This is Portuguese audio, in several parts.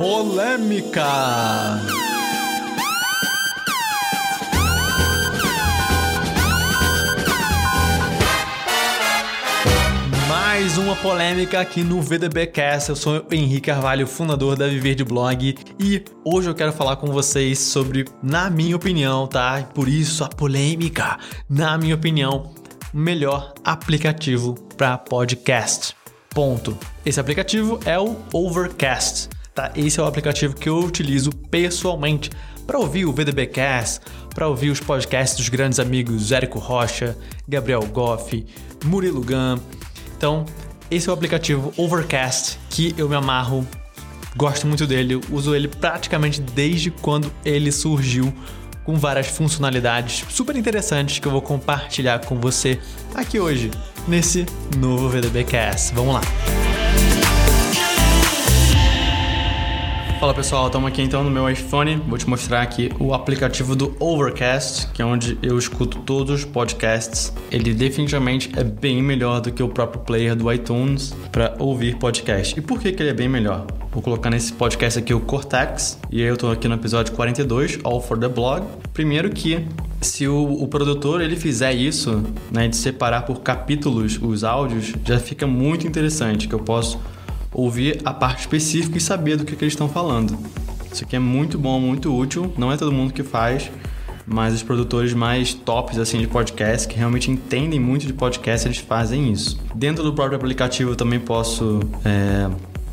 Polêmica! Mais uma polêmica aqui no VDBcast. Eu sou o Henrique Carvalho, fundador da Viver de Blog, e hoje eu quero falar com vocês sobre, na minha opinião, tá? Por isso a polêmica. Na minha opinião, o melhor aplicativo para podcast. Ponto. Esse aplicativo é o Overcast tá? Esse é o aplicativo que eu utilizo pessoalmente para ouvir o VDBcast, para ouvir os podcasts dos grandes amigos Érico Rocha, Gabriel Goff, Murilo Gun. Então, esse é o aplicativo Overcast que eu me amarro, gosto muito dele, uso ele praticamente desde quando ele surgiu com várias funcionalidades super interessantes que eu vou compartilhar com você aqui hoje nesse novo VDBcast. Vamos lá. Fala pessoal, estamos aqui então no meu iPhone. Vou te mostrar aqui o aplicativo do Overcast, que é onde eu escuto todos os podcasts. Ele definitivamente é bem melhor do que o próprio player do iTunes para ouvir podcast. E por que, que ele é bem melhor? Vou colocar nesse podcast aqui o Cortex, e eu estou aqui no episódio 42, All for the Blog. Primeiro que se o, o, produtor ele fizer isso, né, de separar por capítulos os áudios, já fica muito interessante, que eu posso ouvir a parte específica e saber do que, que eles estão falando. Isso aqui é muito bom, muito útil. Não é todo mundo que faz, mas os produtores mais tops assim de podcast, que realmente entendem muito de podcast, eles fazem isso. Dentro do próprio aplicativo eu também posso é,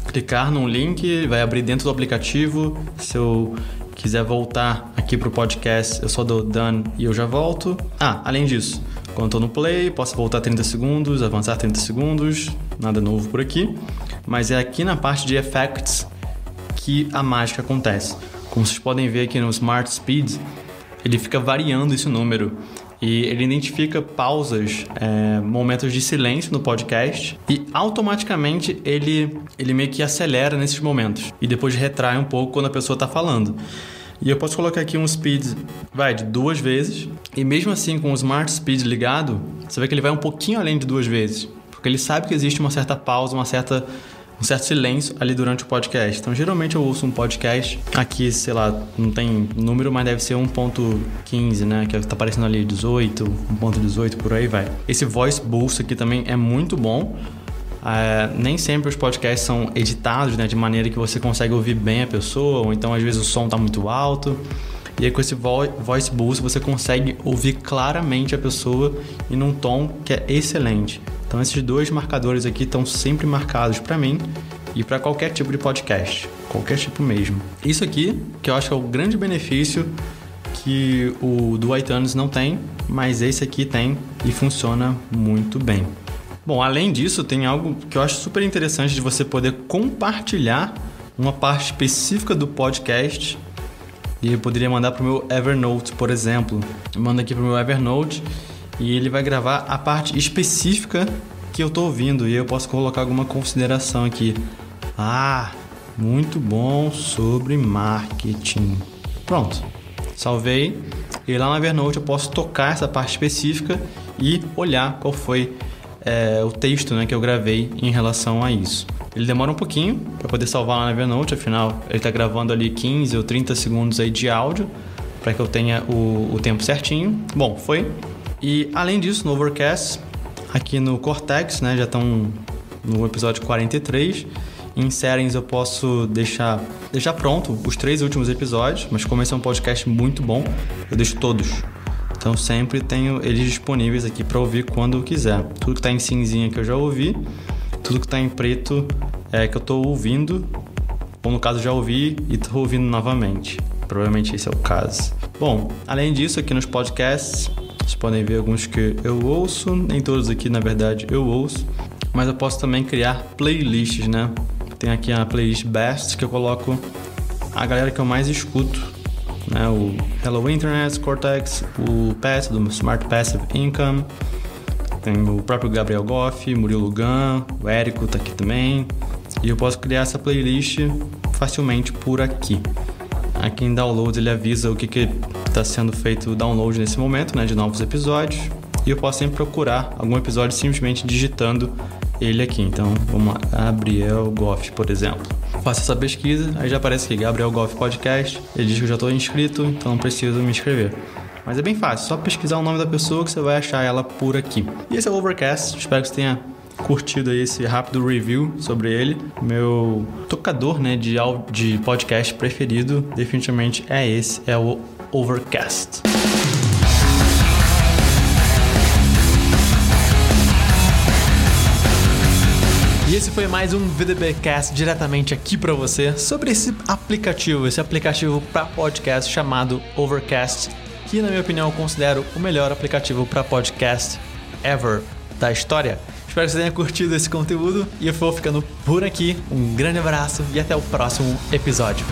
clicar num link, vai abrir dentro do aplicativo. Se eu quiser voltar aqui para o podcast, eu só dou done e eu já volto. Ah, além disso, quando estou no play, posso voltar 30 segundos, avançar 30 segundos, nada novo por aqui mas é aqui na parte de effects que a mágica acontece. Como vocês podem ver aqui no Smart Speed, ele fica variando esse número e ele identifica pausas, é, momentos de silêncio no podcast e automaticamente ele, ele meio que acelera nesses momentos e depois retrai um pouco quando a pessoa está falando. E eu posso colocar aqui um speed, vai, de duas vezes. E mesmo assim, com o Smart Speed ligado, você vê que ele vai um pouquinho além de duas vezes. Porque ele sabe que existe uma certa pausa, uma certa um certo silêncio ali durante o podcast. Então, geralmente eu ouço um podcast aqui, sei lá, não tem número, mas deve ser 1.15, né? Que tá aparecendo ali 18, 1.18, por aí vai. Esse voice boost aqui também é muito bom. É, nem sempre os podcasts são editados né, de maneira que você consegue ouvir bem a pessoa, ou então às vezes o som está muito alto. E aí com esse voice boost você consegue ouvir claramente a pessoa e num tom que é excelente. Então esses dois marcadores aqui estão sempre marcados para mim e para qualquer tipo de podcast, qualquer tipo mesmo. Isso aqui que eu acho que é o grande benefício que o do iTunes não tem, mas esse aqui tem e funciona muito bem. Bom, além disso, tem algo que eu acho super interessante de você poder compartilhar uma parte específica do podcast e eu poderia mandar para o meu Evernote, por exemplo. Eu mando aqui para o meu Evernote e ele vai gravar a parte específica que eu estou ouvindo e eu posso colocar alguma consideração aqui. Ah, muito bom sobre marketing. Pronto, salvei e lá no Evernote eu posso tocar essa parte específica e olhar qual foi é, o texto né, que eu gravei em relação a isso. Ele demora um pouquinho para poder salvar lá no Evernote, afinal ele está gravando ali 15 ou 30 segundos aí de áudio para que eu tenha o, o tempo certinho. Bom, foi e além disso, no Overcast, aqui no Cortex, né, já estão no episódio 43. Em Serens eu posso deixar, deixar pronto os três últimos episódios, mas como esse é um podcast muito bom, eu deixo todos. Então sempre tenho eles disponíveis aqui para ouvir quando eu quiser. Tudo que está em cinzinha que eu já ouvi, tudo que está em preto é que eu estou ouvindo, ou no caso já ouvi e estou ouvindo novamente. Provavelmente esse é o caso. Bom, além disso, aqui nos podcasts vocês podem ver alguns que eu ouço, nem todos aqui na verdade eu ouço, mas eu posso também criar playlists, né? Tem aqui a playlist Best que eu coloco a galera que eu mais escuto, né? O Hello Internet, Cortex, o Pat do Smart Passive Income, tem o próprio Gabriel Goff, Murilo Gun, o Érico tá aqui também. E eu posso criar essa playlist facilmente por aqui. Aqui em Downloads ele avisa o que, está sendo feito o download nesse momento, né, de novos episódios. E eu posso sempre procurar algum episódio simplesmente digitando ele aqui. Então, vamos lá, Gabriel Goff, por exemplo. faço essa pesquisa, aí já aparece aqui Gabriel Golf Podcast. Ele diz que eu já estou inscrito, então não preciso me inscrever. Mas é bem fácil, só pesquisar o nome da pessoa que você vai achar ela por aqui. E esse é o Overcast, espero que você tenha curtido aí esse rápido review sobre ele. Meu tocador né, de, de podcast preferido definitivamente é esse, é o Overcast. E esse foi mais um VDBcast diretamente aqui para você sobre esse aplicativo, esse aplicativo para podcast chamado Overcast, que na minha opinião eu considero o melhor aplicativo para podcast ever da história. Espero que você tenha curtido esse conteúdo e eu vou ficando por aqui. Um grande abraço e até o próximo episódio.